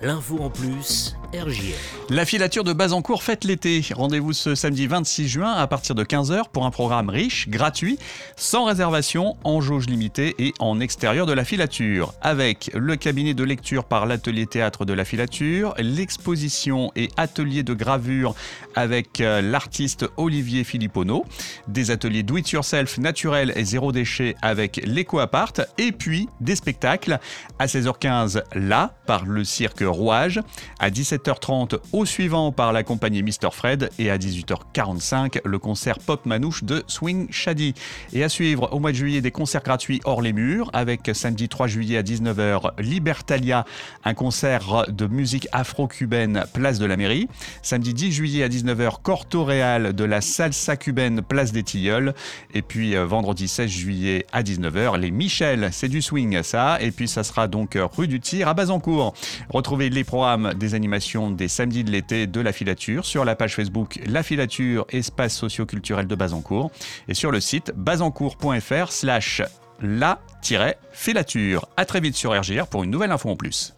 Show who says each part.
Speaker 1: L'info en plus, RJR.
Speaker 2: La filature de Bazancourt fête l'été. Rendez-vous ce samedi 26 juin à partir de 15h pour un programme riche, gratuit, sans réservation, en jauge limitée et en extérieur de la filature. Avec le cabinet de lecture par l'atelier théâtre de la filature, l'exposition et atelier de gravure avec euh, l'artiste Olivier Filippono, des ateliers do-it-yourself naturel et zéro déchet avec l'Eco-Apart, et puis des spectacles à 16h15 là par le cirque Rouage, à 17h30 au suivant par la compagnie Mr. Fred et à 18h45 le concert Pop Manouche de Swing Shady. Et à suivre au mois de juillet des concerts gratuits hors les murs avec samedi 3 juillet à 19h Libertalia, un concert de musique afro-cubaine place de la mairie. Samedi 10 juillet à 19h Corto Real de la salsa cubaine place des Tilleuls. Et puis euh, vendredi 16 juillet à 19h les Michel, c'est du swing ça. Et puis ça sera donc euh, rue du Tir à Bazancourt. Retrouvez les programmes des animations des samedis de l'été de la filature sur la page Facebook La Filature, espace socio-culturel de Bazancourt et sur le site bazancourt.fr slash la-filature. A très vite sur RGR pour une nouvelle info en plus.